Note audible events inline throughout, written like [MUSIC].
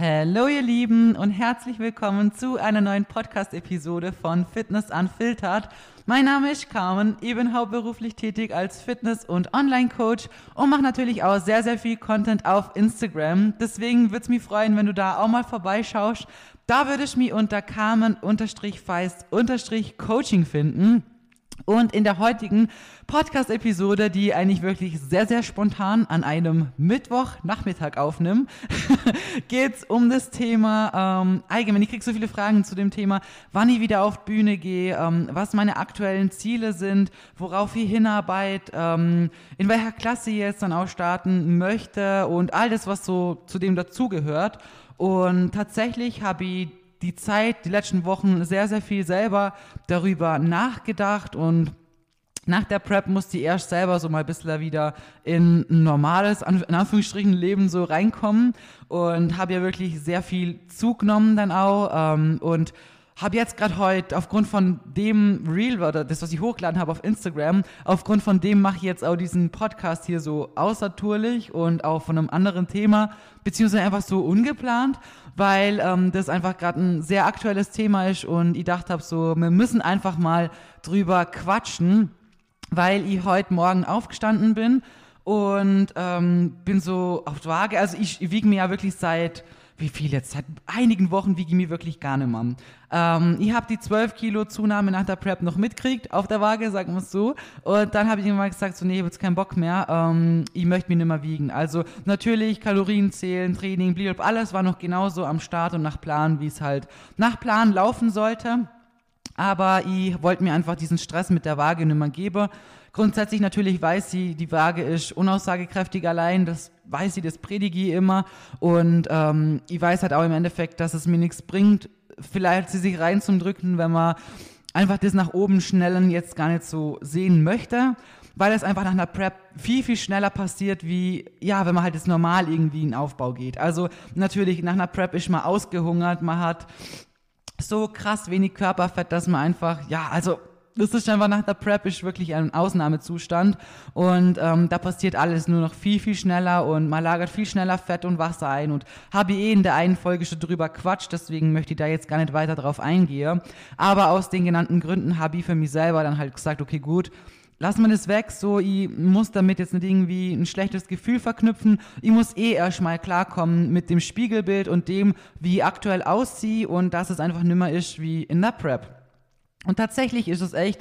Hallo ihr Lieben und herzlich willkommen zu einer neuen Podcast-Episode von Fitness Unfiltered. Mein Name ist Carmen, ich bin hauptberuflich tätig als Fitness- und Online-Coach und mache natürlich auch sehr, sehr viel Content auf Instagram. Deswegen würde es mich freuen, wenn du da auch mal vorbeischaust. Da würde ich mich unter Carmen-Feist-Coaching finden. Und in der heutigen Podcast-Episode, die eigentlich wirklich sehr, sehr spontan an einem Mittwochnachmittag aufnimmt, [LAUGHS] geht es um das Thema ähm, allgemein. Ich kriege so viele Fragen zu dem Thema, wann ich wieder auf Bühne gehe, ähm, was meine aktuellen Ziele sind, worauf ich hinarbeite, ähm, in welcher Klasse ich jetzt dann auch starten möchte und all das, was so zu dem dazugehört. Und tatsächlich habe ich die Zeit, die letzten Wochen sehr, sehr viel selber darüber nachgedacht und nach der Prep musste ich erst selber so mal ein bisschen wieder in ein normales, in Anführungsstrichen, Leben so reinkommen und habe ja wirklich sehr viel zugenommen dann auch ähm, und habe jetzt gerade heute aufgrund von dem Reel oder das, was ich hochgeladen habe auf Instagram, aufgrund von dem mache ich jetzt auch diesen Podcast hier so außertourlich und auch von einem anderen Thema, beziehungsweise einfach so ungeplant, weil ähm, das einfach gerade ein sehr aktuelles Thema ist und ich dachte habe so, wir müssen einfach mal drüber quatschen, weil ich heute Morgen aufgestanden bin und ähm, bin so auf die Waage, also ich, ich wiege mir ja wirklich seit wie viel jetzt? Seit einigen Wochen wiege ich mir wirklich gar nicht mehr. Ähm, ich habe die 12 Kilo Zunahme nach der Prep noch mitkriegt auf der Waage, sagen wir es so. Und dann habe ich irgendwann gesagt, so nee, ich habe jetzt keinen Bock mehr. Ähm, ich möchte mich nicht mehr wiegen. Also natürlich Kalorien zählen, Training, Blip, alles war noch genauso am Start und nach Plan, wie es halt nach Plan laufen sollte. Aber ich wollte mir einfach diesen Stress mit der Waage nicht mehr geben. Grundsätzlich natürlich weiß sie, die Waage ist unaussagekräftig allein, das weiß sie, das predige ich immer. Und ähm, ich weiß halt auch im Endeffekt, dass es mir nichts bringt, vielleicht sie sich reinzudrücken, wenn man einfach das nach oben schnellen jetzt gar nicht so sehen möchte, weil es einfach nach einer Prep viel, viel schneller passiert, wie, ja, wenn man halt jetzt normal irgendwie in Aufbau geht. Also natürlich, nach einer Prep ist man ausgehungert, man hat so krass wenig Körperfett, dass man einfach, ja, also das ist einfach nach der Prep ist wirklich ein Ausnahmezustand und ähm, da passiert alles nur noch viel, viel schneller und man lagert viel schneller Fett und Wasser ein und habe eh in der einen Folge schon drüber quatscht, deswegen möchte ich da jetzt gar nicht weiter drauf eingehen. Aber aus den genannten Gründen habe ich für mich selber dann halt gesagt, okay, gut, lass man es weg, so, ich muss damit jetzt nicht irgendwie ein schlechtes Gefühl verknüpfen. Ich muss eh erstmal klarkommen mit dem Spiegelbild und dem, wie ich aktuell aussiehe und dass es einfach nimmer ist wie in der Prep. Und tatsächlich ist es echt,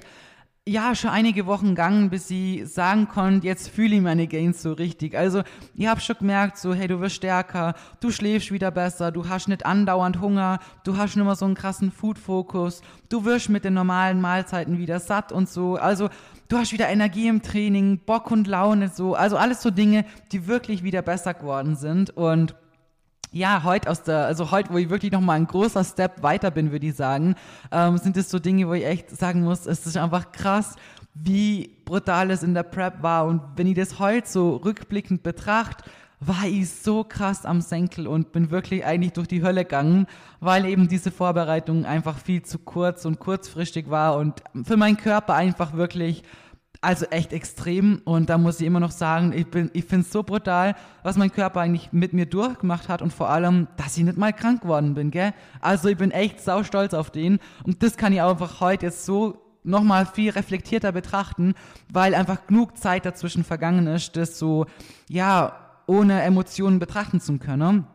ja, schon einige Wochen gegangen, bis sie sagen konnte, jetzt fühle ich meine Gains so richtig. Also, ihr habt schon gemerkt, so, hey, du wirst stärker, du schläfst wieder besser, du hast nicht andauernd Hunger, du hast nicht mehr so einen krassen Food-Fokus, du wirst mit den normalen Mahlzeiten wieder satt und so. Also, du hast wieder Energie im Training, Bock und Laune, so. Also, alles so Dinge, die wirklich wieder besser geworden sind und ja, heute aus der, also heute, wo ich wirklich noch mal ein großer Step weiter bin, würde ich sagen, ähm, sind es so Dinge, wo ich echt sagen muss, es ist einfach krass, wie brutal es in der Prep war. Und wenn ich das heute so rückblickend betrachte, war ich so krass am Senkel und bin wirklich eigentlich durch die Hölle gegangen, weil eben diese Vorbereitung einfach viel zu kurz und kurzfristig war und für meinen Körper einfach wirklich also echt extrem und da muss ich immer noch sagen, ich bin, ich finde es so brutal, was mein Körper eigentlich mit mir durchgemacht hat und vor allem, dass ich nicht mal krank geworden bin, gell? Also ich bin echt sau stolz auf den und das kann ich einfach heute jetzt so nochmal viel reflektierter betrachten, weil einfach genug Zeit dazwischen vergangen ist, das so, ja, ohne Emotionen betrachten zu können.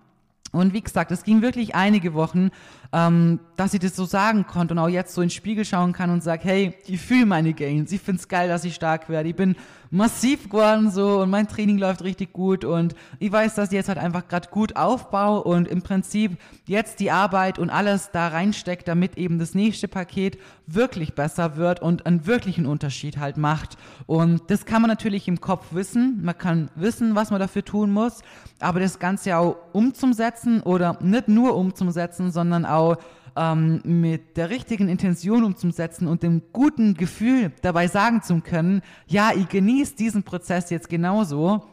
Und wie gesagt, es ging wirklich einige Wochen, ähm, dass ich das so sagen konnte und auch jetzt so in den Spiegel schauen kann und sage, hey, ich fühle meine Gains, ich find's geil, dass ich stark werde, ich bin massiv geworden so und mein Training läuft richtig gut und ich weiß, dass ich jetzt halt einfach gerade gut aufbaue und im Prinzip jetzt die Arbeit und alles da reinsteckt, damit eben das nächste Paket wirklich besser wird und einen wirklichen Unterschied halt macht. Und das kann man natürlich im Kopf wissen, man kann wissen, was man dafür tun muss, aber das Ganze auch umzusetzen oder nicht nur umzusetzen, sondern auch ähm, mit der richtigen Intention umzusetzen und dem guten Gefühl dabei sagen zu können, ja, ich genieße diesen Prozess jetzt genauso,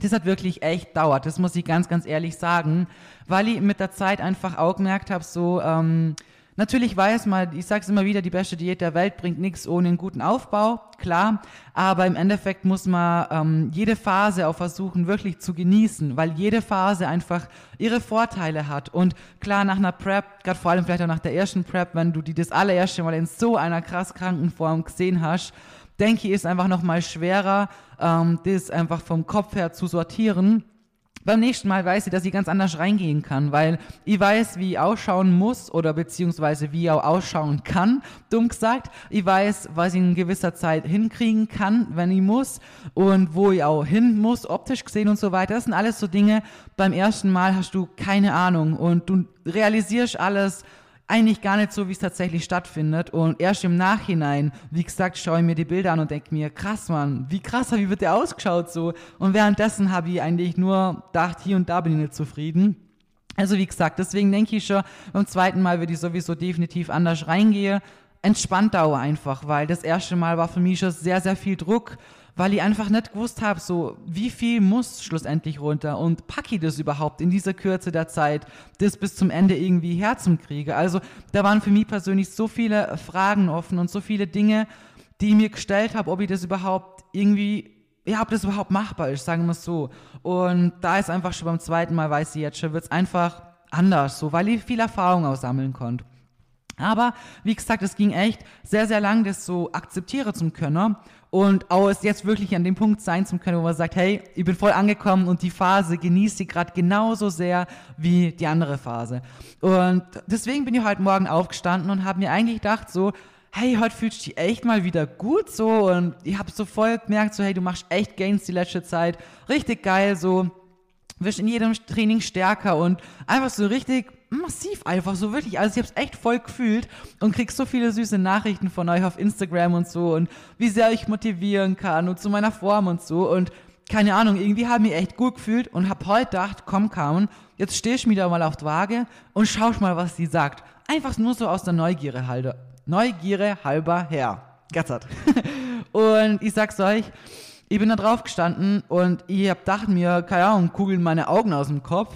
das hat wirklich echt dauert. Das muss ich ganz, ganz ehrlich sagen, weil ich mit der Zeit einfach auch gemerkt habe, so, ähm, Natürlich weiß man, ich sage es immer wieder, die beste Diät der Welt bringt nichts ohne einen guten Aufbau, klar. Aber im Endeffekt muss man ähm, jede Phase auch versuchen, wirklich zu genießen, weil jede Phase einfach ihre Vorteile hat. Und klar, nach einer Prep, gerade vor allem vielleicht auch nach der ersten Prep, wenn du die das allererste Mal in so einer krass kranken Form gesehen hast, denke ich, ist einfach nochmal schwerer, ähm, das einfach vom Kopf her zu sortieren beim nächsten Mal weiß ich, dass ich ganz anders reingehen kann, weil ich weiß, wie ich ausschauen muss oder beziehungsweise wie ich auch ausschauen kann, dumm gesagt. Ich weiß, was ich in gewisser Zeit hinkriegen kann, wenn ich muss und wo ich auch hin muss, optisch gesehen und so weiter. Das sind alles so Dinge, beim ersten Mal hast du keine Ahnung und du realisierst alles eigentlich gar nicht so, wie es tatsächlich stattfindet. Und erst im Nachhinein, wie gesagt, schaue ich mir die Bilder an und denke mir, krass, Mann, wie krass, wie wird der ausgeschaut so? Und währenddessen habe ich eigentlich nur gedacht, hier und da bin ich nicht zufrieden. Also wie gesagt, deswegen denke ich schon, beim zweiten Mal würde ich sowieso definitiv anders reingehen. Entspannt auch einfach, weil das erste Mal war für mich schon sehr, sehr viel Druck weil ich einfach nicht gewusst habe, so wie viel muss schlussendlich runter und packe ich das überhaupt in dieser Kürze der Zeit, das bis zum Ende irgendwie herzukriege. Also da waren für mich persönlich so viele Fragen offen und so viele Dinge, die ich mir gestellt habe, ob ich das überhaupt irgendwie ja, ob das überhaupt machbar ist, sagen wir es so. Und da ist einfach schon beim zweiten Mal, weiß ich jetzt schon, wird es einfach anders, so, weil ich viel Erfahrung aussammeln konnte. Aber wie gesagt, es ging echt sehr, sehr lang, das so akzeptieren zu können und auch es jetzt wirklich an dem Punkt sein zu können, wo man sagt, hey, ich bin voll angekommen und die Phase genießt sie gerade genauso sehr wie die andere Phase. Und deswegen bin ich heute Morgen aufgestanden und habe mir eigentlich gedacht so, hey, heute fühlst du dich echt mal wieder gut so. Und ich habe so voll gemerkt so, hey, du machst echt Gains die letzte Zeit, richtig geil so, wirst in jedem Training stärker und einfach so richtig massiv einfach, so wirklich. Also ich habe es echt voll gefühlt und krieg so viele süße Nachrichten von euch auf Instagram und so und wie sehr ich motivieren kann und zu meiner Form und so und keine Ahnung, irgendwie habe ich mich echt gut gefühlt und habe heute gedacht, komm Carmen, jetzt stehst du wieder mal auf die Waage und schau mal, was sie sagt. Einfach nur so aus der Neugierde halber. Neugierde halber her. Gatzert. [LAUGHS] und ich sag's euch, ich bin da drauf gestanden und ich hab gedacht mir, keine Ahnung, kugeln meine Augen aus dem Kopf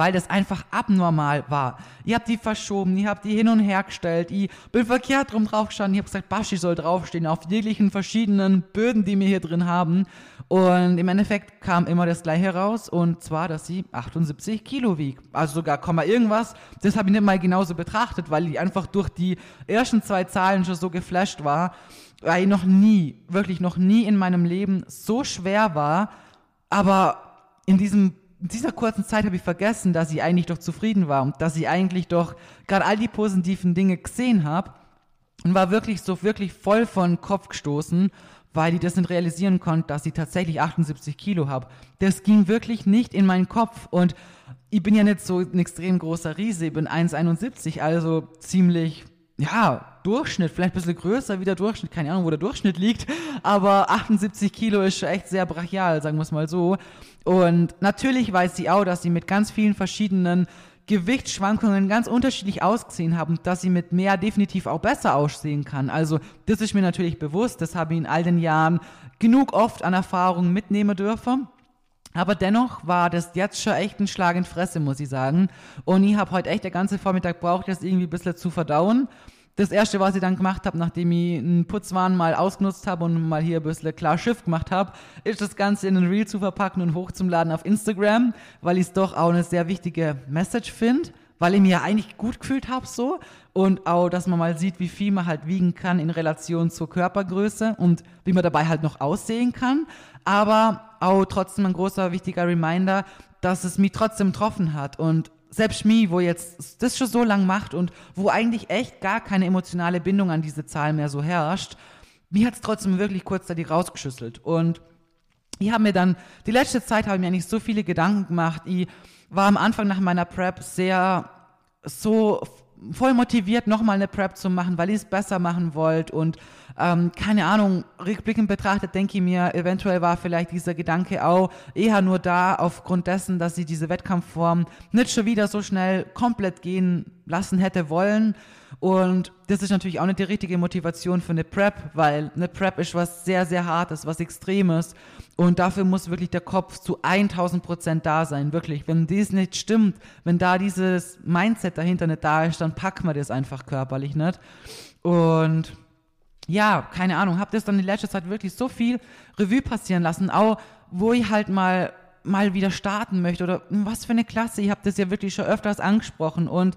weil das einfach abnormal war. Ihr habt die verschoben, ihr habt die hin und her gestellt, ich bin verkehrt drum draufgestanden, ich habe gesagt, Baschi soll draufstehen auf jeglichen verschiedenen Böden, die wir hier drin haben. Und im Endeffekt kam immer das gleiche raus und zwar, dass sie 78 Kilo wiegt. Also sogar Komma irgendwas. Das habe ich nicht mal genauso betrachtet, weil ich einfach durch die ersten zwei Zahlen schon so geflasht war, weil noch nie, wirklich noch nie in meinem Leben so schwer war, aber in diesem in dieser kurzen Zeit habe ich vergessen, dass ich eigentlich doch zufrieden war und dass ich eigentlich doch gerade all die positiven Dinge gesehen habe und war wirklich so wirklich voll von Kopf gestoßen, weil ich das nicht realisieren konnte, dass ich tatsächlich 78 Kilo habe. Das ging wirklich nicht in meinen Kopf und ich bin ja nicht so ein extrem großer Riese, ich bin 1,71, also ziemlich, ja, Durchschnitt, vielleicht ein bisschen größer wie der Durchschnitt, keine Ahnung, wo der Durchschnitt liegt, aber 78 Kilo ist echt sehr brachial, sagen wir es mal so. Und natürlich weiß sie auch, dass sie mit ganz vielen verschiedenen Gewichtsschwankungen ganz unterschiedlich ausgesehen haben, dass sie mit mehr definitiv auch besser aussehen kann. Also das ist mir natürlich bewusst, das habe ich in all den Jahren genug oft an Erfahrung mitnehmen dürfen. Aber dennoch war das jetzt schon echt ein Schlag in Fresse, muss ich sagen. Und ich habe heute echt der ganze Vormittag braucht, das irgendwie ein bisschen zu verdauen das erste, was ich dann gemacht habe, nachdem ich einen Putzwahn mal ausgenutzt habe und mal hier ein bisschen klar Schiff gemacht habe, ist das Ganze in ein Reel zu verpacken und hochzuladen auf Instagram, weil ich es doch auch eine sehr wichtige Message finde, weil ich mir ja eigentlich gut gefühlt habe so. Und auch, dass man mal sieht, wie viel man halt wiegen kann in Relation zur Körpergröße und wie man dabei halt noch aussehen kann, aber auch trotzdem ein großer wichtiger Reminder, dass es mich trotzdem getroffen hat. Und selbst mir, wo jetzt das schon so lang macht und wo eigentlich echt gar keine emotionale Bindung an diese Zahl mehr so herrscht, mir hat es trotzdem wirklich kurzzeitig rausgeschüsselt. Und ich habe mir dann, die letzte Zeit habe ich mir eigentlich so viele Gedanken gemacht. Ich war am Anfang nach meiner Prep sehr so voll motiviert, nochmal eine Prep zu machen, weil ich es besser machen wollte. Und ähm, keine Ahnung, rückblickend betrachtet denke ich mir, eventuell war vielleicht dieser Gedanke auch eher nur da, aufgrund dessen, dass sie diese Wettkampfform nicht schon wieder so schnell komplett gehen lassen hätte wollen. Und das ist natürlich auch nicht die richtige Motivation für eine Prep, weil eine Prep ist was sehr, sehr Hartes, was Extremes. Und dafür muss wirklich der Kopf zu 1000 Prozent da sein, wirklich. Wenn dies nicht stimmt, wenn da dieses Mindset dahinter nicht da ist, dann packen wir das einfach körperlich nicht. Und ja, keine Ahnung, habe das dann in letzter Zeit wirklich so viel Revue passieren lassen, auch wo ich halt mal mal wieder starten möchte oder was für eine Klasse. Ich habe das ja wirklich schon öfters angesprochen und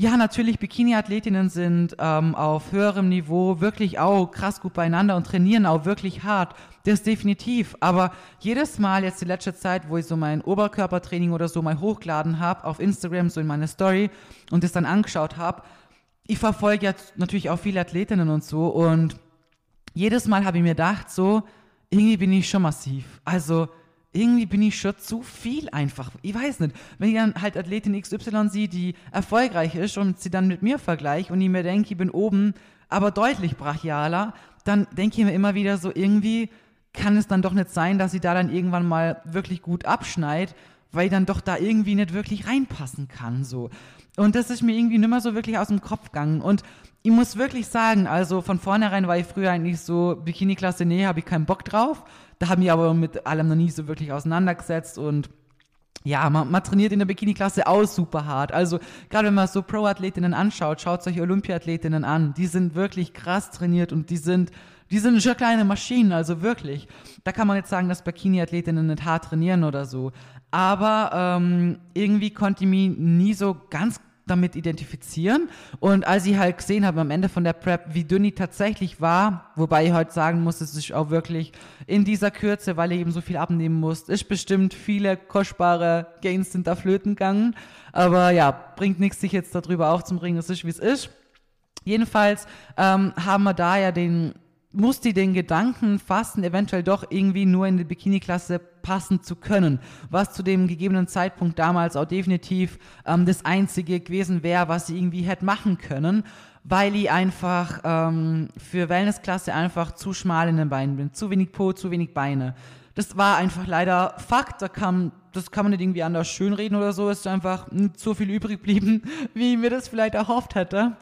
ja, natürlich, Bikini-Athletinnen sind ähm, auf höherem Niveau wirklich auch krass gut beieinander und trainieren auch wirklich hart. Das definitiv. Aber jedes Mal jetzt die letzte Zeit, wo ich so mein Oberkörpertraining oder so mal hochgeladen habe auf Instagram, so in meine Story und das dann angeschaut habe, ich verfolge jetzt natürlich auch viele Athletinnen und so und jedes Mal habe ich mir gedacht, so, irgendwie bin ich schon massiv. Also, irgendwie bin ich schon zu viel einfach. Ich weiß nicht. Wenn ich dann halt Athletin XY sehe, die erfolgreich ist und sie dann mit mir vergleiche und ich mir denke, ich bin oben, aber deutlich brachialer, dann denke ich mir immer wieder so, irgendwie kann es dann doch nicht sein, dass sie da dann irgendwann mal wirklich gut abschneit, weil ich dann doch da irgendwie nicht wirklich reinpassen kann, so. Und das ist mir irgendwie nicht mehr so wirklich aus dem Kopf gegangen. Und ich muss wirklich sagen, also von vornherein war ich früher eigentlich so, Bikini-Klasse, nee, habe ich keinen Bock drauf. Da haben wir aber mit allem noch nie so wirklich auseinandergesetzt und ja, man, man trainiert in der Bikini-Klasse auch super hart. Also gerade wenn man so Pro-Athletinnen anschaut, schaut solche Olympiathletinnen an. Die sind wirklich krass trainiert und die sind, die sind schon kleine Maschinen, also wirklich. Da kann man jetzt sagen, dass Bikini-Athletinnen nicht hart trainieren oder so. Aber ähm, irgendwie konnte ich mich nie so ganz damit identifizieren. Und als ich halt gesehen habe am Ende von der Prep, wie dünn ich tatsächlich war, wobei ich heute sagen muss, es ist auch wirklich in dieser Kürze, weil ich eben so viel abnehmen muss, ist bestimmt viele kostbare Gains sind da flöten gegangen. Aber ja, bringt nichts, sich jetzt darüber aufzubringen. Es ist, wie es ist. Jedenfalls ähm, haben wir da ja den muss die den Gedanken fassen, eventuell doch irgendwie nur in die Bikini-Klasse passen zu können, was zu dem gegebenen Zeitpunkt damals auch definitiv ähm, das Einzige gewesen wäre, was sie irgendwie hätte machen können, weil ich einfach ähm, für Wellnessklasse einfach zu schmal in den Beinen bin, zu wenig Po, zu wenig Beine. Das war einfach leider Fakt, da kam, das kann man nicht irgendwie anders schönreden oder so, ist einfach nicht so viel übrig geblieben, [LAUGHS] wie ich mir das vielleicht erhofft hätte.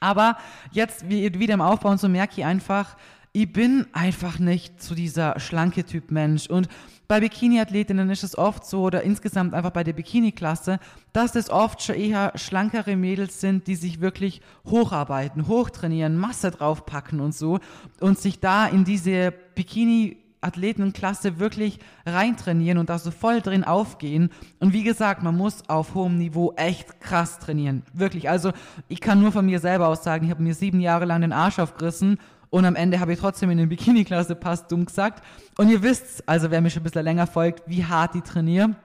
Aber jetzt wieder im Aufbau und so merke ich einfach, ich bin einfach nicht zu dieser schlanke Typ Mensch. Und bei Bikini-Athletinnen ist es oft so, oder insgesamt einfach bei der Bikini-Klasse, dass es oft schon eher schlankere Mädels sind, die sich wirklich hocharbeiten, hochtrainieren, Masse draufpacken und so und sich da in diese Bikini- Athletenklasse wirklich reintrainieren und da so voll drin aufgehen. Und wie gesagt, man muss auf hohem Niveau echt krass trainieren. Wirklich. Also ich kann nur von mir selber aus sagen, ich habe mir sieben Jahre lang den Arsch aufgerissen und am Ende habe ich trotzdem in den Bikini-Klasse passt, dumm gesagt. Und ihr wisst, also wer mir schon ein bisschen länger folgt, wie hart die trainiere.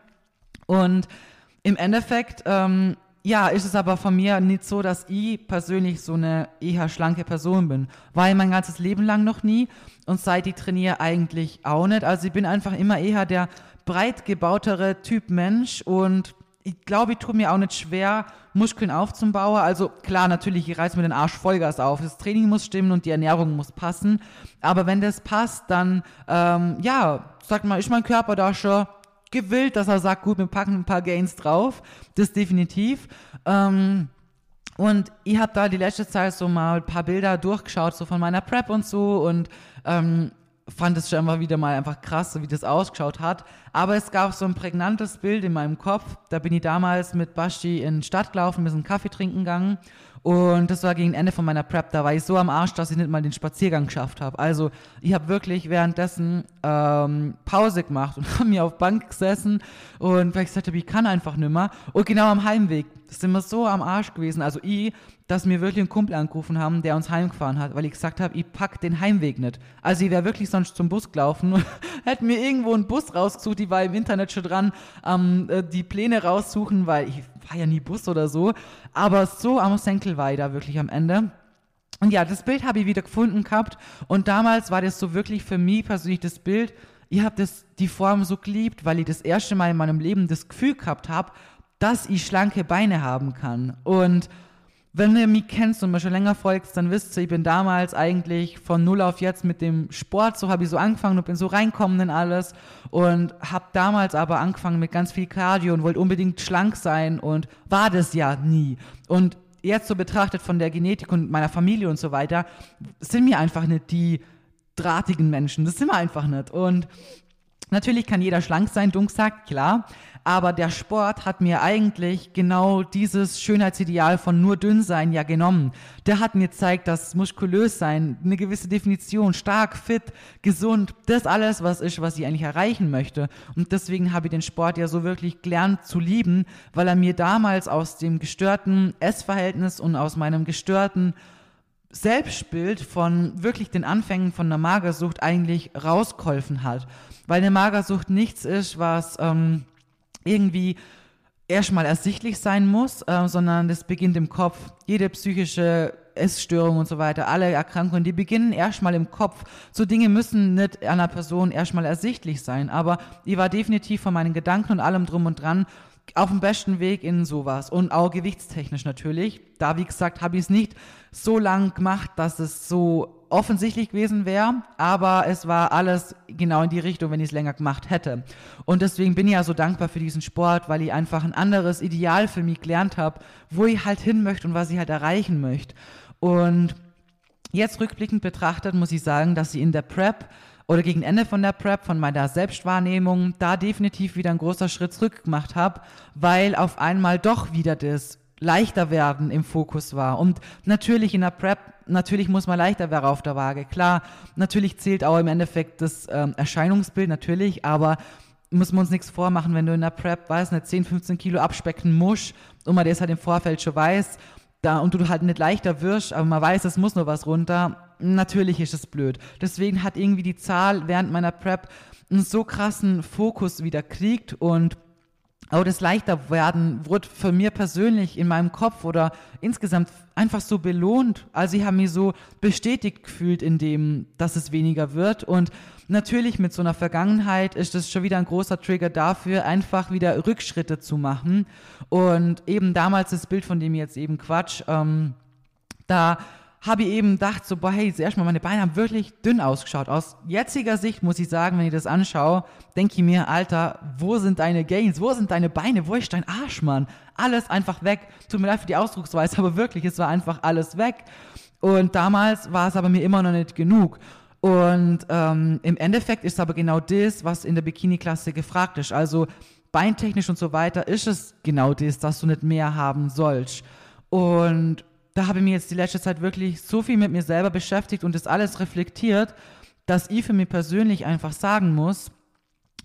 Und im Endeffekt ähm, ja, ist es aber von mir nicht so, dass ich persönlich so eine eher schlanke Person bin. War ich mein ganzes Leben lang noch nie und seit ich trainiere eigentlich auch nicht. Also ich bin einfach immer eher der breit gebautere Typ Mensch und ich glaube, ich tue mir auch nicht schwer, Muskeln aufzubauen. Also klar, natürlich, ich reiß mir den Arsch Vollgas auf. Das Training muss stimmen und die Ernährung muss passen. Aber wenn das passt, dann, ähm, ja, sag mal, ist mein Körper da schon gewillt, dass er sagt, gut, wir packen ein paar Gains drauf. Das definitiv. Ähm, und ich habe da die letzte Zeit so mal ein paar Bilder durchgeschaut, so von meiner Prep und so und ähm, fand es schon immer wieder mal einfach krass, so wie das ausgeschaut hat. Aber es gab so ein prägnantes Bild in meinem Kopf. Da bin ich damals mit Basti in die Stadt gelaufen, wir sind Kaffee trinken gegangen und das war gegen Ende von meiner Prep. Da war ich so am Arsch, dass ich nicht mal den Spaziergang geschafft habe. Also ich habe wirklich währenddessen ähm, Pause gemacht und [LAUGHS] habe mir auf Bank gesessen und weil ich gesagt habe, ich kann einfach nicht mehr. Und genau am Heimweg sind wir so am Arsch gewesen. Also ich, dass mir wirklich einen Kumpel angerufen haben, der uns heimgefahren hat, weil ich gesagt habe, ich pack den Heimweg nicht. Also ich wäre wirklich sonst zum Bus gelaufen [LAUGHS] hätte mir irgendwo einen Bus rausgesucht, die war im Internet schon dran, ähm, die Pläne raussuchen, weil ich war ja nie Bus oder so. Aber so am Senkel war ich da wirklich am Ende. Und ja, das Bild habe ich wieder gefunden gehabt. Und damals war das so wirklich für mich persönlich das Bild. Ich habe die Form so geliebt, weil ich das erste Mal in meinem Leben das Gefühl gehabt habe, dass ich schlanke Beine haben kann. Und wenn ihr mich kennst und mir schon länger folgt, dann wisst ihr, ich bin damals eigentlich von null auf jetzt mit dem Sport, so habe ich so angefangen und bin so reinkommen in alles und habe damals aber angefangen mit ganz viel Cardio und wollte unbedingt schlank sein und war das ja nie. Und jetzt so betrachtet von der Genetik und meiner Familie und so weiter, sind mir einfach nicht die drahtigen Menschen. Das sind wir einfach nicht. Und natürlich kann jeder schlank sein, Dunk sagt, klar. Aber der Sport hat mir eigentlich genau dieses Schönheitsideal von nur dünn sein ja genommen. Der hat mir gezeigt, dass muskulös sein, eine gewisse Definition, stark, fit, gesund, das alles, was ist, was ich eigentlich erreichen möchte. Und deswegen habe ich den Sport ja so wirklich gelernt zu lieben, weil er mir damals aus dem gestörten Essverhältnis und aus meinem gestörten Selbstbild von wirklich den Anfängen von einer Magersucht eigentlich rausgeholfen hat. Weil eine Magersucht nichts ist, was ähm, irgendwie erstmal ersichtlich sein muss, äh, sondern das beginnt im Kopf. Jede psychische Essstörung und so weiter, alle Erkrankungen, die beginnen erstmal im Kopf. So Dinge müssen nicht einer Person erstmal ersichtlich sein, aber ich war definitiv von meinen Gedanken und allem drum und dran auf dem besten Weg in sowas und auch gewichtstechnisch natürlich. Da, wie gesagt, habe ich es nicht so lang gemacht, dass es so offensichtlich gewesen wäre, aber es war alles genau in die Richtung, wenn ich es länger gemacht hätte. Und deswegen bin ich ja so dankbar für diesen Sport, weil ich einfach ein anderes Ideal für mich gelernt habe, wo ich halt hin möchte und was ich halt erreichen möchte. Und jetzt rückblickend betrachtet muss ich sagen, dass ich in der Prep oder gegen Ende von der Prep, von meiner Selbstwahrnehmung, da definitiv wieder ein großer Schritt zurück gemacht habe, weil auf einmal doch wieder das leichter werden im Fokus war. Und natürlich in der Prep, natürlich muss man leichter werden auf der Waage. Klar, natürlich zählt auch im Endeffekt das ähm, Erscheinungsbild, natürlich, aber müssen wir uns nichts vormachen, wenn du in der Prep, weiß nicht, 10, 15 Kilo abspecken musst und man das halt im Vorfeld schon weiß, da, und du halt nicht leichter wirst, aber man weiß, es muss nur was runter, natürlich ist es blöd. Deswegen hat irgendwie die Zahl während meiner Prep einen so krassen Fokus wieder kriegt und auch das leichter werden wurde für mir persönlich in meinem Kopf oder insgesamt einfach so belohnt. Also ich habe mich so bestätigt gefühlt in dem, dass es weniger wird. Und natürlich mit so einer Vergangenheit ist das schon wieder ein großer Trigger dafür, einfach wieder Rückschritte zu machen. Und eben damals das Bild, von dem jetzt eben Quatsch, ähm, da habe ich eben gedacht, so, boah, hey, zuerst mal, meine Beine haben wirklich dünn ausgeschaut. Aus jetziger Sicht muss ich sagen, wenn ich das anschaue, denke ich mir, Alter, wo sind deine Gains? Wo sind deine Beine? Wo ist dein Arsch, Mann? Alles einfach weg. Tut mir leid für die Ausdrucksweise, [LAUGHS] aber wirklich, es war einfach alles weg. Und damals war es aber mir immer noch nicht genug. Und ähm, im Endeffekt ist aber genau das, was in der Bikini-Klasse gefragt ist. Also beintechnisch und so weiter ist es genau das, dass du nicht mehr haben sollst. Und da habe ich mich jetzt die letzte Zeit wirklich so viel mit mir selber beschäftigt und das alles reflektiert, dass ich für mich persönlich einfach sagen muss,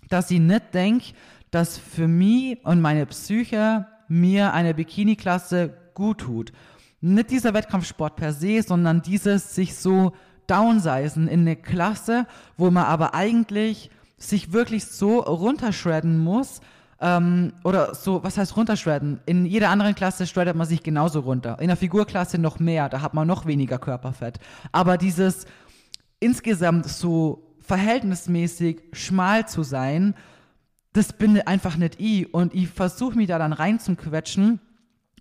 dass ich nicht denke, dass für mich und meine Psyche mir eine Bikini-Klasse gut tut. Nicht dieser Wettkampfsport per se, sondern dieses sich so downsizen in eine Klasse, wo man aber eigentlich sich wirklich so runterschredden muss, ähm, oder so, was heißt runterschredden? In jeder anderen Klasse shreddet man sich genauso runter. In der Figurklasse noch mehr, da hat man noch weniger Körperfett. Aber dieses insgesamt so verhältnismäßig schmal zu sein, das bin einfach nicht ich. Und ich versuche mich da dann reinzuquetschen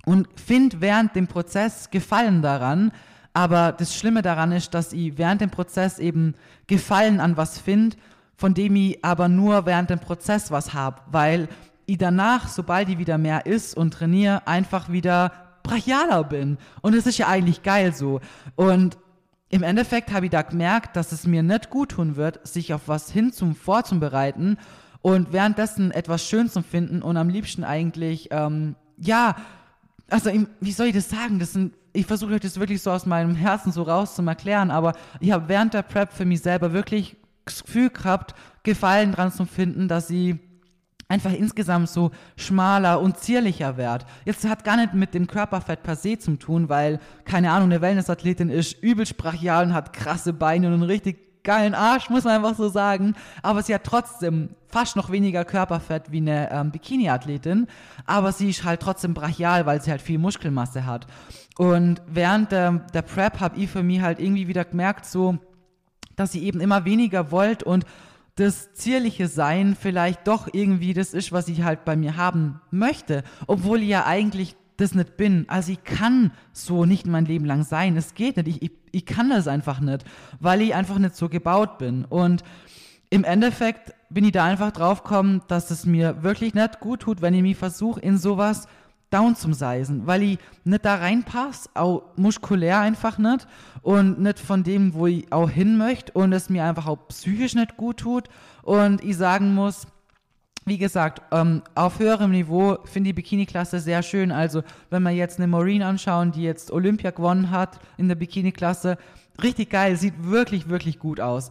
und finde während dem Prozess Gefallen daran. Aber das Schlimme daran ist, dass ich während dem Prozess eben Gefallen an was finde, von dem ich aber nur während dem Prozess was habe, weil ich danach, sobald ich wieder mehr isst und trainiere, einfach wieder brachialer bin. Und es ist ja eigentlich geil so. Und im Endeffekt habe ich da gemerkt, dass es mir nicht gut tun wird, sich auf was hin zum vorzubereiten und währenddessen etwas schön zu finden und am liebsten eigentlich, ähm, ja, also wie soll ich das sagen? Das sind, ich versuche euch das wirklich so aus meinem Herzen so raus zu erklären, aber ich habe während der Prep für mich selber wirklich das Gefühl gehabt, Gefallen dran zu finden, dass sie einfach insgesamt so schmaler und zierlicher wird. Jetzt hat gar nicht mit dem Körperfett per se zu tun, weil, keine Ahnung, eine Wellnessathletin ist übel sprachial und hat krasse Beine und einen richtig geilen Arsch, muss man einfach so sagen. Aber sie hat trotzdem fast noch weniger Körperfett wie eine ähm, Bikini-Athletin. Aber sie ist halt trotzdem brachial, weil sie halt viel Muskelmasse hat. Und während der, der Prep habe ich für mich halt irgendwie wieder gemerkt, so, dass sie eben immer weniger wollt und das zierliche Sein vielleicht doch irgendwie das ist, was ich halt bei mir haben möchte. Obwohl ich ja eigentlich das nicht bin. Also ich kann so nicht mein Leben lang sein. Es geht nicht. Ich, ich, ich kann das einfach nicht, weil ich einfach nicht so gebaut bin. Und im Endeffekt bin ich da einfach drauf gekommen, dass es mir wirklich nicht gut tut, wenn ich mich versuche, in sowas down zum Seisen, weil ich nicht da reinpasse, auch muskulär einfach nicht und nicht von dem, wo ich auch hin möchte und es mir einfach auch psychisch nicht gut tut und ich sagen muss, wie gesagt, ähm, auf höherem Niveau finde ich Bikini-Klasse sehr schön. Also, wenn wir jetzt eine Maureen anschauen, die jetzt Olympia gewonnen hat in der Bikini-Klasse, richtig geil, sieht wirklich, wirklich gut aus.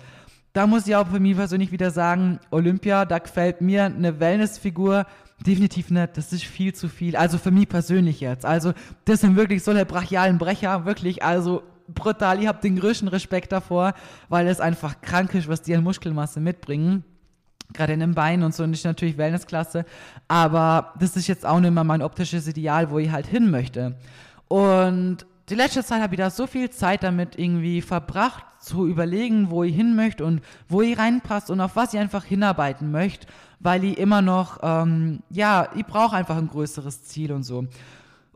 Da muss ich auch für mich persönlich wieder sagen, Olympia, da gefällt mir eine Wellnessfigur definitiv nicht. Das ist viel zu viel. Also für mich persönlich jetzt. Also, das sind wirklich so eine brachialen Brecher, wirklich, also brutal. Ich habe den größten Respekt davor, weil es einfach krank ist, was die an Muskelmasse mitbringen gerade in den Beinen und so, und ist natürlich Wellnessklasse. Aber das ist jetzt auch nicht mehr mein optisches Ideal, wo ich halt hin möchte. Und die letzte Zeit habe ich da so viel Zeit damit irgendwie verbracht, zu überlegen, wo ich hin möchte und wo ich reinpasse und auf was ich einfach hinarbeiten möchte, weil ich immer noch, ähm, ja, ich brauche einfach ein größeres Ziel und so.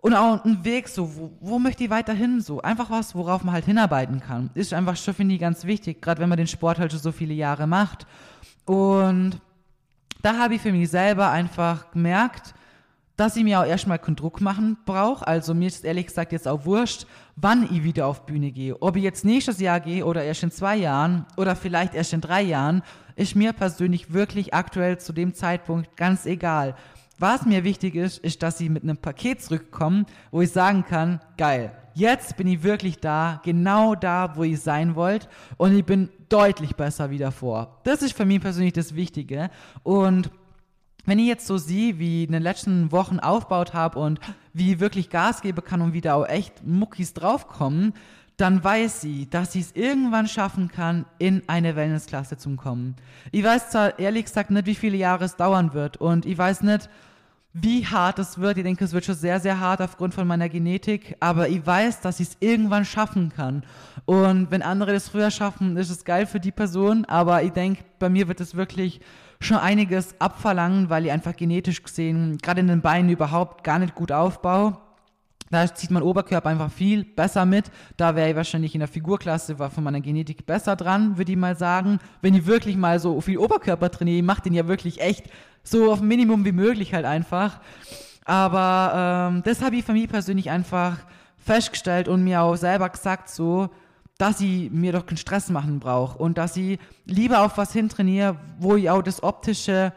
Und auch einen Weg, so, wo, wo möchte ich weiterhin so? Einfach was, worauf man halt hinarbeiten kann. Ist einfach schon, finde ich, ganz wichtig, gerade wenn man den Sport halt schon so viele Jahre macht. Und da habe ich für mich selber einfach gemerkt, dass ich mir auch erstmal keinen Druck machen brauche. Also mir ist ehrlich gesagt jetzt auch wurscht, wann ich wieder auf Bühne gehe. Ob ich jetzt nächstes Jahr gehe oder erst in zwei Jahren oder vielleicht erst in drei Jahren, ist mir persönlich wirklich aktuell zu dem Zeitpunkt ganz egal. Was mir wichtig ist, ist, dass ich mit einem Paket zurückkomme, wo ich sagen kann, geil, jetzt bin ich wirklich da, genau da, wo ich sein wollte und ich bin deutlich besser wie davor. Das ist für mich persönlich das Wichtige und wenn ich jetzt so sehe, wie ich in den letzten Wochen aufgebaut habe und wie ich wirklich Gas geben kann und wieder auch echt Muckis draufkommen, dann weiß sie, dass sie es irgendwann schaffen kann, in eine Wellnessklasse zu kommen. Ich weiß zwar ehrlich gesagt nicht, wie viele Jahre es dauern wird und ich weiß nicht, wie hart es wird. Ich denke, es wird schon sehr, sehr hart aufgrund von meiner Genetik, aber ich weiß, dass ich es irgendwann schaffen kann. Und wenn andere das früher schaffen, ist es geil für die Person, aber ich denke, bei mir wird es wirklich schon einiges abverlangen, weil ich einfach genetisch gesehen, gerade in den Beinen überhaupt gar nicht gut aufbaue. Da zieht mein Oberkörper einfach viel besser mit. Da wäre ich wahrscheinlich in der Figurklasse war von meiner Genetik besser dran, würde ich mal sagen. Wenn ich wirklich mal so viel Oberkörper trainiere, ich mache den ja wirklich echt so auf Minimum wie möglich halt einfach. Aber ähm, das habe ich für mich persönlich einfach festgestellt und mir auch selber gesagt so, dass ich mir doch keinen Stress machen brauche und dass ich lieber auf was hintrainiere, wo ich auch das optische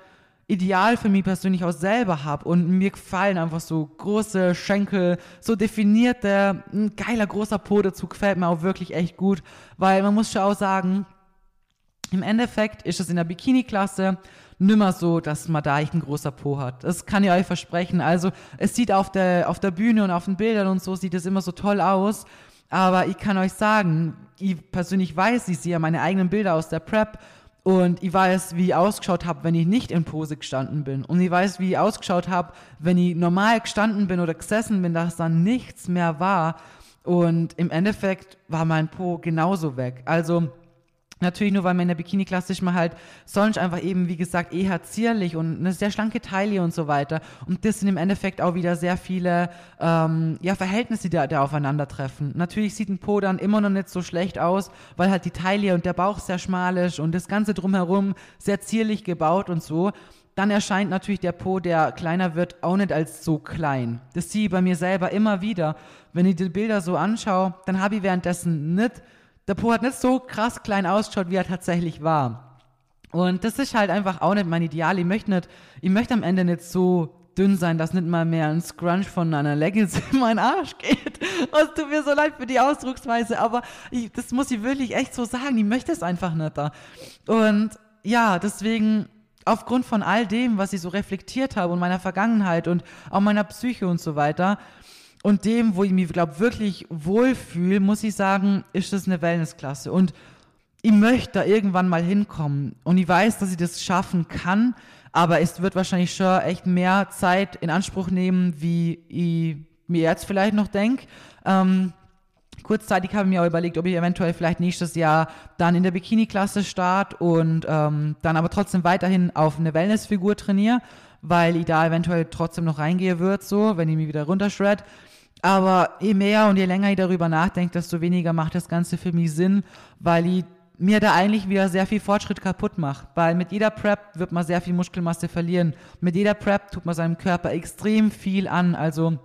Ideal für mich persönlich auch selber habe und mir gefallen einfach so große Schenkel, so definierte, ein geiler großer Po dazu gefällt mir auch wirklich echt gut, weil man muss schon auch sagen, im Endeffekt ist es in der Bikini-Klasse nimmer so, dass man da echt ein großer Po hat. Das kann ich euch versprechen. Also es sieht auf der, auf der Bühne und auf den Bildern und so, sieht es immer so toll aus. Aber ich kann euch sagen, ich persönlich weiß, ich sehe meine eigenen Bilder aus der Prep und ich weiß, wie ich ausgeschaut habe, wenn ich nicht in Pose gestanden bin. Und ich weiß, wie ich ausgeschaut habe, wenn ich normal gestanden bin oder gesessen bin, dass dann nichts mehr war. Und im Endeffekt war mein Po genauso weg. Also Natürlich nur, weil man in der Bikini-Klasse man halt sonst einfach eben, wie gesagt, eher zierlich und eine sehr schlanke Taille und so weiter. Und das sind im Endeffekt auch wieder sehr viele ähm, ja, Verhältnisse, die da, da aufeinandertreffen. Natürlich sieht ein Po dann immer noch nicht so schlecht aus, weil halt die Taille und der Bauch sehr schmal ist und das Ganze drumherum sehr zierlich gebaut und so. Dann erscheint natürlich der Po, der kleiner wird, auch nicht als so klein. Das sehe ich bei mir selber immer wieder. Wenn ich die Bilder so anschaue, dann habe ich währenddessen nicht der Po hat nicht so krass klein ausgeschaut, wie er tatsächlich war. Und das ist halt einfach auch nicht mein Ideal. Ich möchte nicht, ich möchte am Ende nicht so dünn sein, dass nicht mal mehr ein Scrunch von einer Leggings [LAUGHS] in meinen Arsch geht. Es tut mir so leid für die Ausdrucksweise, aber ich, das muss ich wirklich echt so sagen. Ich möchte es einfach nicht da. Und ja, deswegen aufgrund von all dem, was ich so reflektiert habe und meiner Vergangenheit und auch meiner Psyche und so weiter, und dem, wo ich mich, glaube wirklich wohlfühle, muss ich sagen, ist das eine Wellnessklasse. Und ich möchte da irgendwann mal hinkommen. Und ich weiß, dass ich das schaffen kann, aber es wird wahrscheinlich schon echt mehr Zeit in Anspruch nehmen, wie ich mir jetzt vielleicht noch denke. Ähm, kurzzeitig habe ich mir auch überlegt, ob ich eventuell vielleicht nächstes Jahr dann in der Bikini-Klasse starte und ähm, dann aber trotzdem weiterhin auf eine Wellnessfigur trainiere weil ich da eventuell trotzdem noch reingehe wird, so, wenn ich mich wieder runtershred. Aber je mehr und je länger ich darüber nachdenke, desto weniger macht das Ganze für mich Sinn, weil ich mir da eigentlich wieder sehr viel Fortschritt kaputt mache. Weil mit jeder Prep wird man sehr viel Muskelmasse verlieren. Mit jeder Prep tut man seinem Körper extrem viel an. Also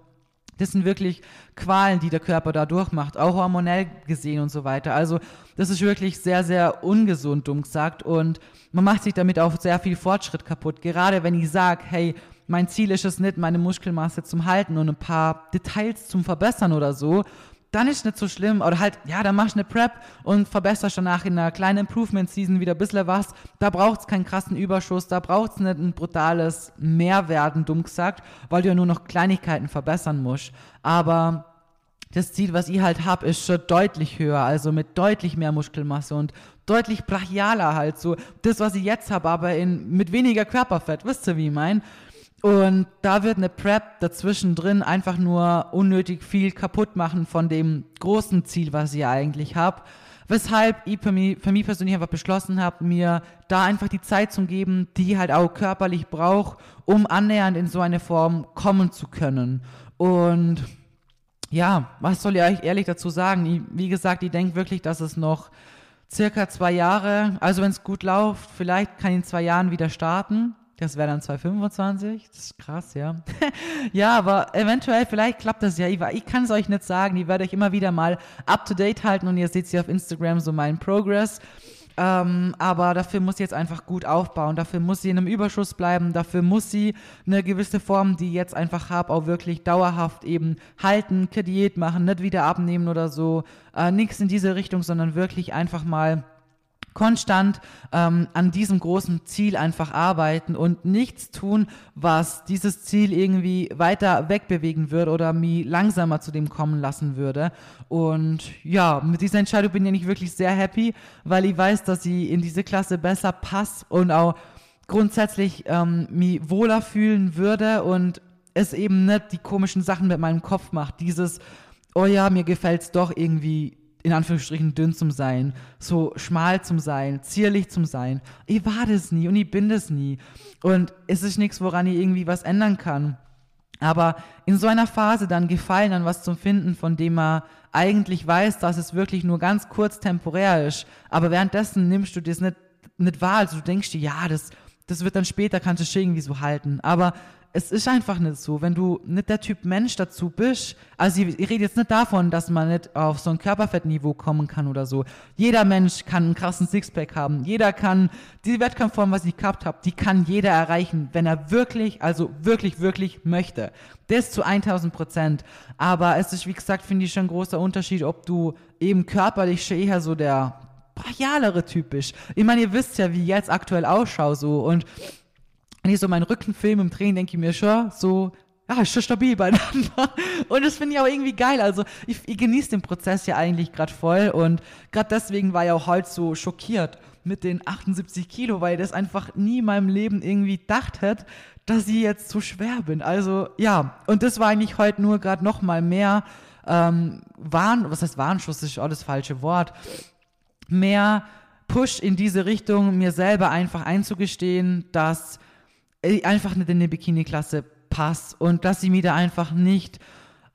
das sind wirklich Qualen, die der Körper da durchmacht, auch hormonell gesehen und so weiter. Also das ist wirklich sehr, sehr ungesund, dumm gesagt. Und man macht sich damit auch sehr viel Fortschritt kaputt. Gerade wenn ich sage, hey, mein Ziel ist es nicht, meine Muskelmasse zum Halten und ein paar Details zum Verbessern oder so, dann ist nicht so schlimm. Oder halt, ja, dann machst du eine Prep und verbesserst danach in einer kleinen Improvement-Season wieder ein bisschen was. Da braucht es keinen krassen Überschuss, da braucht es nicht ein brutales Mehrwerden, dumm gesagt, weil du ja nur noch Kleinigkeiten verbessern musst. Aber das Ziel, was ich halt habe, ist schon deutlich höher, also mit deutlich mehr Muskelmasse und deutlich brachialer halt so. Das, was ich jetzt habe, aber in, mit weniger Körperfett, wisst ihr, wie ich meine? Und da wird eine Prep dazwischen drin einfach nur unnötig viel kaputt machen von dem großen Ziel, was ich eigentlich habe. Weshalb ich für mich, für mich persönlich einfach beschlossen habe, mir da einfach die Zeit zu geben, die ich halt auch körperlich brauche, um annähernd in so eine Form kommen zu können. Und ja, was soll ich euch ehrlich dazu sagen? Ich, wie gesagt, ich denke wirklich, dass es noch circa zwei Jahre, also wenn es gut läuft, vielleicht kann ich in zwei Jahren wieder starten. Das wäre dann 225. Das ist krass, ja. [LAUGHS] ja, aber eventuell, vielleicht klappt das ja. Ich, kann es euch nicht sagen. Ich werde euch immer wieder mal up to date halten und ihr seht sie auf Instagram so meinen Progress. Ähm, aber dafür muss sie jetzt einfach gut aufbauen. Dafür muss sie in einem Überschuss bleiben. Dafür muss sie eine gewisse Form, die ich jetzt einfach habe, auch wirklich dauerhaft eben halten, Diät machen, nicht wieder abnehmen oder so. Äh, Nichts in diese Richtung, sondern wirklich einfach mal konstant ähm, an diesem großen Ziel einfach arbeiten und nichts tun, was dieses Ziel irgendwie weiter wegbewegen würde oder mich langsamer zu dem kommen lassen würde. Und ja, mit dieser Entscheidung bin ich wirklich sehr happy, weil ich weiß, dass ich in diese Klasse besser passe und auch grundsätzlich ähm, mich wohler fühlen würde und es eben nicht die komischen Sachen mit meinem Kopf macht. Dieses, oh ja, mir gefällt es doch irgendwie in Anführungsstrichen dünn zum Sein, so schmal zum Sein, zierlich zum Sein. Ich war das nie und ich bin das nie. Und es ist nichts, woran ich irgendwie was ändern kann. Aber in so einer Phase dann Gefallen an was zu finden, von dem man eigentlich weiß, dass es wirklich nur ganz kurz temporär ist, aber währenddessen nimmst du das nicht, nicht wahr. Also du denkst dir, ja, das, das wird dann später, kannst du es irgendwie so halten. Aber es ist einfach nicht so, wenn du nicht der Typ Mensch dazu bist. Also ich, ich rede jetzt nicht davon, dass man nicht auf so ein Körperfettniveau kommen kann oder so. Jeder Mensch kann einen krassen Sixpack haben. Jeder kann die Wettkampfform, was ich gehabt habe, die kann jeder erreichen, wenn er wirklich, also wirklich, wirklich möchte. Das zu 1000 Prozent. Aber es ist, wie gesagt, finde ich schon ein großer Unterschied, ob du eben körperlich eher so der brachialere Typ bist. Ich meine, ihr wisst ja, wie ich jetzt aktuell ausschaue so und wenn ich so meinen Rücken filme im Training, denke ich mir schon so, ja, ist schon stabil beieinander. [LAUGHS] Und das finde ich auch irgendwie geil. Also ich, ich genieße den Prozess ja eigentlich gerade voll und gerade deswegen war ich auch heute so schockiert mit den 78 Kilo, weil ich das einfach nie in meinem Leben irgendwie gedacht hätte, dass ich jetzt so schwer bin. Also ja, und das war eigentlich heute nur gerade noch mal mehr ähm, Warn, was heißt Warnschuss, ist auch das falsche Wort, mehr Push in diese Richtung, mir selber einfach einzugestehen, dass einfach nicht in die Bikini-Klasse passe und dass sie mir da einfach nicht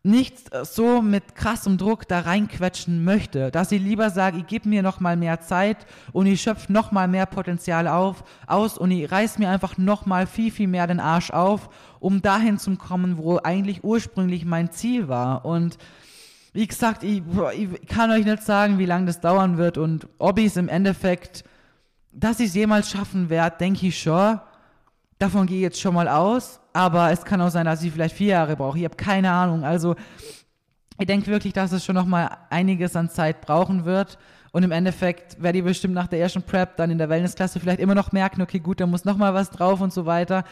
nicht so mit krassem Druck da reinquetschen möchte, dass ich lieber sage, ich gebe mir noch mal mehr Zeit und ich schöpfe noch mal mehr Potenzial auf, aus und ich reiß mir einfach noch mal viel, viel mehr den Arsch auf, um dahin zu kommen, wo eigentlich ursprünglich mein Ziel war. Und wie gesagt, ich, ich kann euch nicht sagen, wie lange das dauern wird und ob ich es im Endeffekt, dass ich es jemals schaffen werde, denke ich schon, Davon gehe ich jetzt schon mal aus, aber es kann auch sein, dass ich vielleicht vier Jahre brauche. Ich habe keine Ahnung. Also ich denke wirklich, dass es schon noch mal einiges an Zeit brauchen wird. Und im Endeffekt werde ich bestimmt nach der ersten Prep dann in der Wellnessklasse vielleicht immer noch merken, okay, gut, da muss noch mal was drauf und so weiter.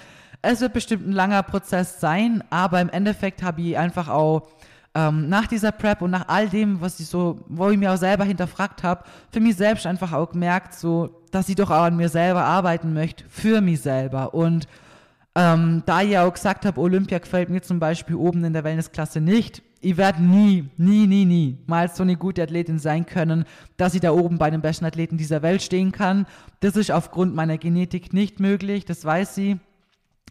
Es wird bestimmt ein langer Prozess sein, aber im Endeffekt habe ich einfach auch ähm, nach dieser Prep und nach all dem, was ich so, wo ich mir auch selber hinterfragt habe, für mich selbst einfach auch gemerkt, so, dass ich doch auch an mir selber arbeiten möchte, für mich selber. Und ähm, da ich ja auch gesagt habe, Olympia gefällt mir zum Beispiel oben in der Wellnessklasse nicht, ich werde nie, nie, nie, nie mal so eine gute Athletin sein können, dass ich da oben bei den besten Athleten dieser Welt stehen kann. Das ist aufgrund meiner Genetik nicht möglich, das weiß sie.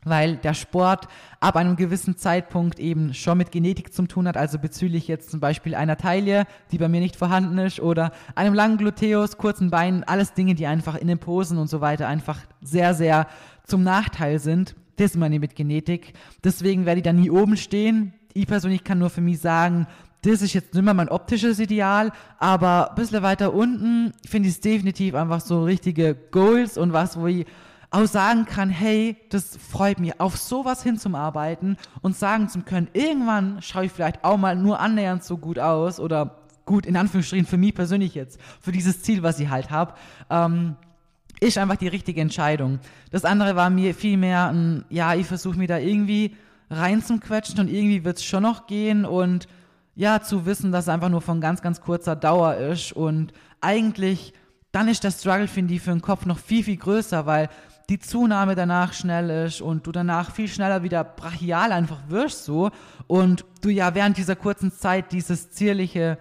Weil der Sport ab einem gewissen Zeitpunkt eben schon mit Genetik zu tun hat, also bezüglich jetzt zum Beispiel einer Taille, die bei mir nicht vorhanden ist, oder einem langen Gluteus, kurzen Beinen, alles Dinge, die einfach in den Posen und so weiter einfach sehr, sehr zum Nachteil sind. Das meine ich mit Genetik. Deswegen werde ich da nie oben stehen. Ich persönlich kann nur für mich sagen, das ist jetzt nicht mehr mein optisches Ideal, aber ein bisschen weiter unten finde ich es definitiv einfach so richtige Goals und was, wo ich auch sagen kann, hey, das freut mich, auf sowas hinzuarbeiten und sagen zu können, irgendwann schaue ich vielleicht auch mal nur annähernd so gut aus oder gut, in Anführungsstrichen, für mich persönlich jetzt, für dieses Ziel, was ich halt habe, ähm, ist einfach die richtige Entscheidung. Das andere war mir vielmehr ein, ja, ich versuche mir da irgendwie reinzuquetschen und irgendwie wird es schon noch gehen und ja, zu wissen, dass es einfach nur von ganz, ganz kurzer Dauer ist und eigentlich dann ist der Struggle, finde ich, für den Kopf noch viel, viel größer, weil die Zunahme danach schnell ist und du danach viel schneller wieder brachial einfach wirst so und du ja während dieser kurzen Zeit dieses zierliche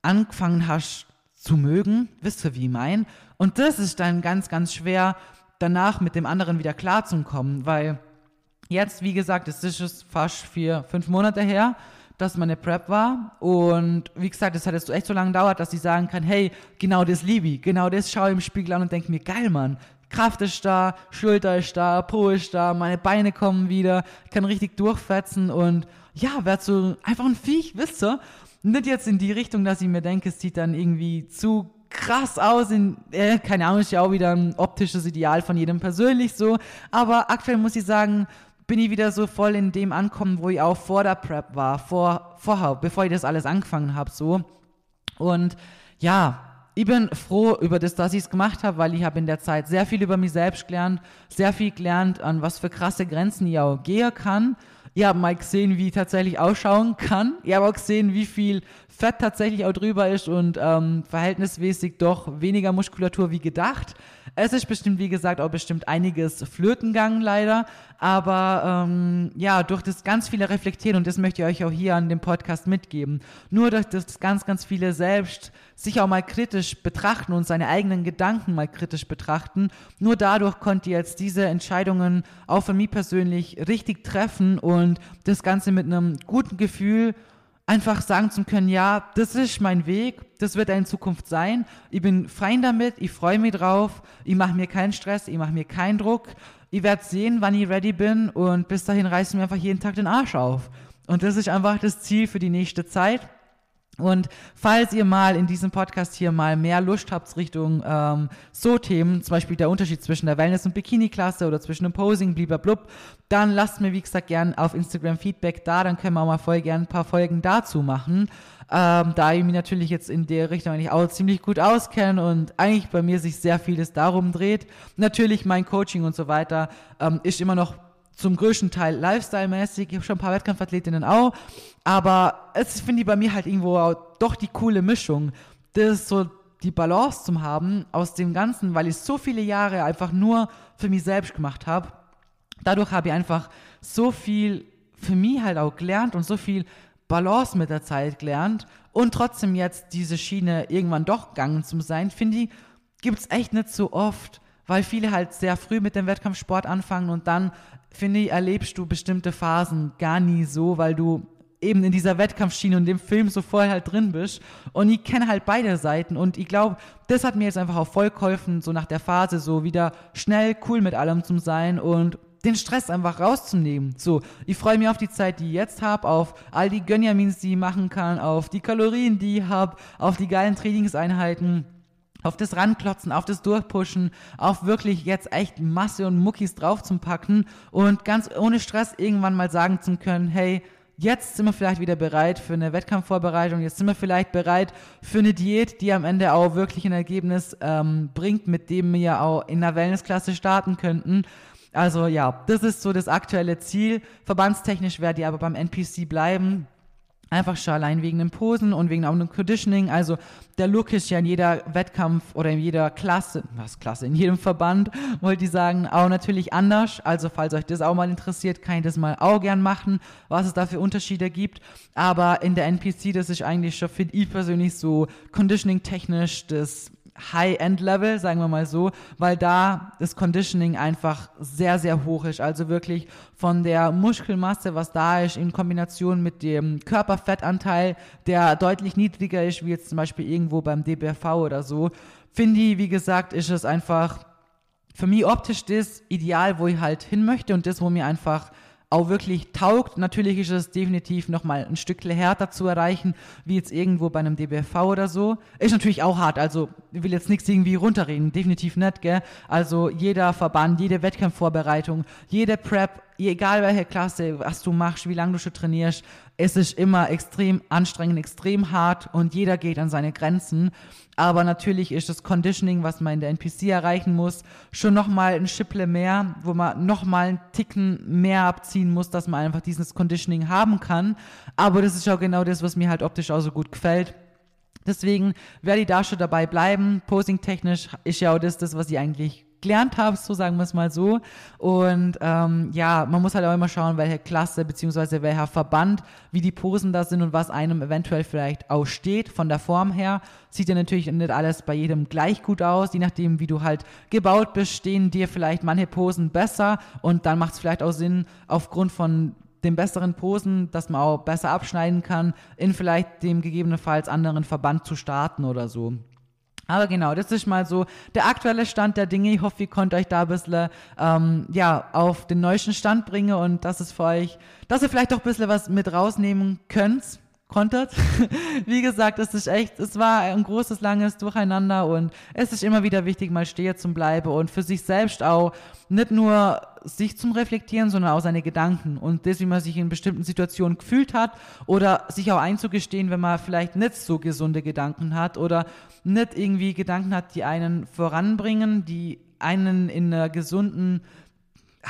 angefangen hast zu mögen, wisst ihr wie ich mein? Und das ist dann ganz, ganz schwer danach mit dem anderen wieder klarzukommen, weil jetzt, wie gesagt, es ist fast vier, fünf Monate her, dass meine Prep war. Und wie gesagt, es hat jetzt so echt so lange gedauert, dass ich sagen kann, hey, genau das liebe ich, genau das schaue ich im Spiegel an und denke mir, geil, Mann, Kraft ist da, Schulter ist da, Po ist da, meine Beine kommen wieder, ich kann richtig durchfetzen und ja, werd so einfach ein Viech, wisst ihr? Nicht jetzt in die Richtung, dass ich mir denke, es sieht dann irgendwie zu krass aus. In, äh, keine Ahnung, ist ja auch wieder ein optisches Ideal von jedem persönlich so. Aber aktuell muss ich sagen, bin ich wieder so voll in dem ankommen, wo ich auch vor der Prep war, vor, vorher, bevor ich das alles angefangen habe, so. Und ja, ich bin froh über das, dass ich es gemacht habe, weil ich habe in der Zeit sehr viel über mich selbst gelernt, sehr viel gelernt, an was für krasse Grenzen ich auch gehen kann. Ihr habt mal gesehen, wie ich tatsächlich ausschauen kann. Ihr habt auch gesehen, wie viel Fett tatsächlich auch drüber ist und ähm, verhältnismäßig doch weniger Muskulatur wie gedacht. Es ist bestimmt, wie gesagt, auch bestimmt einiges flötengegangen leider. Aber ähm, ja, durch das ganz viele Reflektieren, und das möchte ich euch auch hier an dem Podcast mitgeben, nur durch das ganz, ganz viele selbst sich auch mal kritisch betrachten und seine eigenen Gedanken mal kritisch betrachten, nur dadurch konnte ich jetzt diese Entscheidungen auch für mich persönlich richtig treffen und das Ganze mit einem guten Gefühl einfach sagen zu können, ja, das ist mein Weg, das wird in Zukunft sein. Ich bin fein damit, ich freue mich drauf, ich mache mir keinen Stress, ich mache mir keinen Druck. Ich werde sehen, wann ich ready bin und bis dahin reißen wir einfach jeden Tag den Arsch auf. Und das ist einfach das Ziel für die nächste Zeit. Und falls ihr mal in diesem Podcast hier mal mehr Lust habt Richtung ähm, so Themen, zum Beispiel der Unterschied zwischen der Wellness- und Bikini-Klasse oder zwischen dem Posing, blub, dann lasst mir, wie gesagt, gern auf Instagram Feedback da, dann können wir auch mal voll gern ein paar Folgen dazu machen. Ähm, da ich mich natürlich jetzt in der Richtung eigentlich auch ziemlich gut auskenne und eigentlich bei mir sich sehr vieles darum dreht. Natürlich mein Coaching und so weiter ähm, ist immer noch zum größten Teil Lifestyle-mäßig. Ich habe schon ein paar Wettkampfathletinnen auch. Aber es finde ich bei mir halt irgendwo auch doch die coole Mischung. Das ist so die Balance zu haben aus dem Ganzen, weil ich so viele Jahre einfach nur für mich selbst gemacht habe. Dadurch habe ich einfach so viel für mich halt auch gelernt und so viel Balance mit der Zeit gelernt und trotzdem jetzt diese Schiene irgendwann doch gegangen zu sein, finde ich, gibt es echt nicht so oft, weil viele halt sehr früh mit dem Wettkampfsport anfangen und dann finde ich, erlebst du bestimmte Phasen gar nie so, weil du eben in dieser Wettkampfschiene und dem Film so voll halt drin bist. Und ich kenne halt beide Seiten und ich glaube, das hat mir jetzt einfach auch voll geholfen, so nach der Phase so wieder schnell cool mit allem zu sein und den Stress einfach rauszunehmen. So, ich freue mich auf die Zeit, die ich jetzt habe, auf all die Gönjamins, die ich machen kann, auf die Kalorien, die ich habe, auf die geilen Trainingseinheiten auf das Ranklotzen, auf das Durchpushen, auf wirklich jetzt echt Masse und Muckis drauf zu packen und ganz ohne Stress irgendwann mal sagen zu können, hey, jetzt sind wir vielleicht wieder bereit für eine Wettkampfvorbereitung, jetzt sind wir vielleicht bereit für eine Diät, die am Ende auch wirklich ein Ergebnis ähm, bringt, mit dem wir auch in der Wellnessklasse starten könnten. Also ja, das ist so das aktuelle Ziel. Verbandstechnisch werde ich aber beim NPC bleiben. Einfach schon allein wegen den Posen und wegen auch dem Conditioning. Also der Look ist ja in jeder Wettkampf oder in jeder Klasse, was Klasse, in jedem Verband, wollte ich sagen, auch natürlich anders. Also falls euch das auch mal interessiert, kann ich das mal auch gern machen, was es da für Unterschiede gibt. Aber in der NPC, das ist eigentlich schon, finde ich persönlich so conditioning-technisch das High-End-Level, sagen wir mal so, weil da das Conditioning einfach sehr, sehr hoch ist. Also wirklich von der Muskelmasse, was da ist, in Kombination mit dem Körperfettanteil, der deutlich niedriger ist, wie jetzt zum Beispiel irgendwo beim DBFV oder so, finde ich, wie gesagt, ist es einfach für mich optisch das Ideal, wo ich halt hin möchte und das, wo mir einfach auch wirklich taugt. Natürlich ist es definitiv nochmal ein Stückchen härter zu erreichen, wie jetzt irgendwo bei einem DBFV oder so. Ist natürlich auch hart, also ich will jetzt nichts irgendwie runterreden, definitiv nicht, gell. Also jeder Verband, jede Wettkampfvorbereitung, jede Prep, egal welche Klasse, was du machst, wie lange du schon trainierst, es ist immer extrem anstrengend, extrem hart und jeder geht an seine Grenzen. Aber natürlich ist das Conditioning, was man in der NPC erreichen muss, schon nochmal ein Schipple mehr, wo man nochmal einen Ticken mehr abziehen muss, dass man einfach dieses Conditioning haben kann. Aber das ist auch genau das, was mir halt optisch auch so gut gefällt. Deswegen werde ich da schon dabei bleiben. Posing-technisch ist ja auch das, das, was ich eigentlich gelernt habe, so sagen wir es mal so. Und ähm, ja, man muss halt auch immer schauen, welche Klasse beziehungsweise welcher Verband, wie die Posen da sind und was einem eventuell vielleicht aussteht von der Form her. Sieht ja natürlich nicht alles bei jedem gleich gut aus, je nachdem, wie du halt gebaut bist, stehen dir vielleicht manche Posen besser und dann macht es vielleicht auch Sinn, aufgrund von den besseren Posen, dass man auch besser abschneiden kann, in vielleicht dem gegebenenfalls anderen Verband zu starten oder so. Aber genau, das ist mal so der aktuelle Stand der Dinge. Ich hoffe, ihr könnt euch da ein bisschen ähm, ja, auf den neuesten Stand bringen und dass es für euch, dass ihr vielleicht auch ein bisschen was mit rausnehmen könnt konntet. [LAUGHS] Wie gesagt, es ist echt, es war ein großes, langes Durcheinander und es ist immer wieder wichtig, mal stehen zu bleiben und für sich selbst auch nicht nur sich zum Reflektieren, sondern auch seine Gedanken und das, wie man sich in bestimmten Situationen gefühlt hat oder sich auch einzugestehen, wenn man vielleicht nicht so gesunde Gedanken hat oder nicht irgendwie Gedanken hat, die einen voranbringen, die einen in einer gesunden,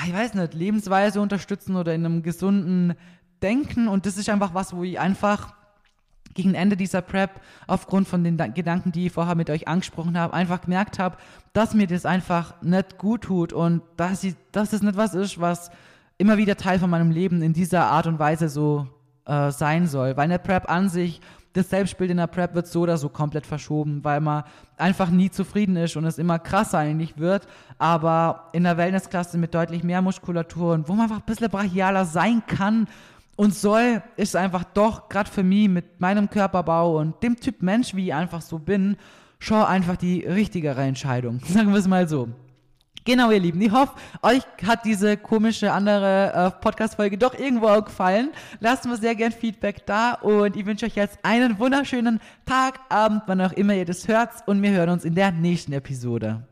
ich weiß nicht, Lebensweise unterstützen oder in einem gesunden denken und das ist einfach was, wo ich einfach gegen Ende dieser Prep aufgrund von den Gedanken, die ich vorher mit euch angesprochen habe, einfach gemerkt habe, dass mir das einfach nicht gut tut und dass, ich, dass das nicht was ist, was immer wieder Teil von meinem Leben in dieser Art und Weise so äh, sein soll. Weil eine Prep an sich, das Selbstbild in der Prep wird so oder so komplett verschoben, weil man einfach nie zufrieden ist und es immer krasser eigentlich wird. Aber in der Wellnessklasse mit deutlich mehr Muskulatur und wo man einfach ein bisschen brachialer sein kann und soll ist einfach doch, gerade für mich mit meinem Körperbau und dem Typ Mensch, wie ich einfach so bin, schon einfach die richtigere Entscheidung. [LAUGHS] Sagen wir es mal so. Genau, ihr Lieben. Ich hoffe, euch hat diese komische andere äh, Podcast-Folge doch irgendwo auch gefallen. Lasst mir sehr gern Feedback da und ich wünsche euch jetzt einen wunderschönen Tag, Abend, wann auch immer ihr das hört und wir hören uns in der nächsten Episode.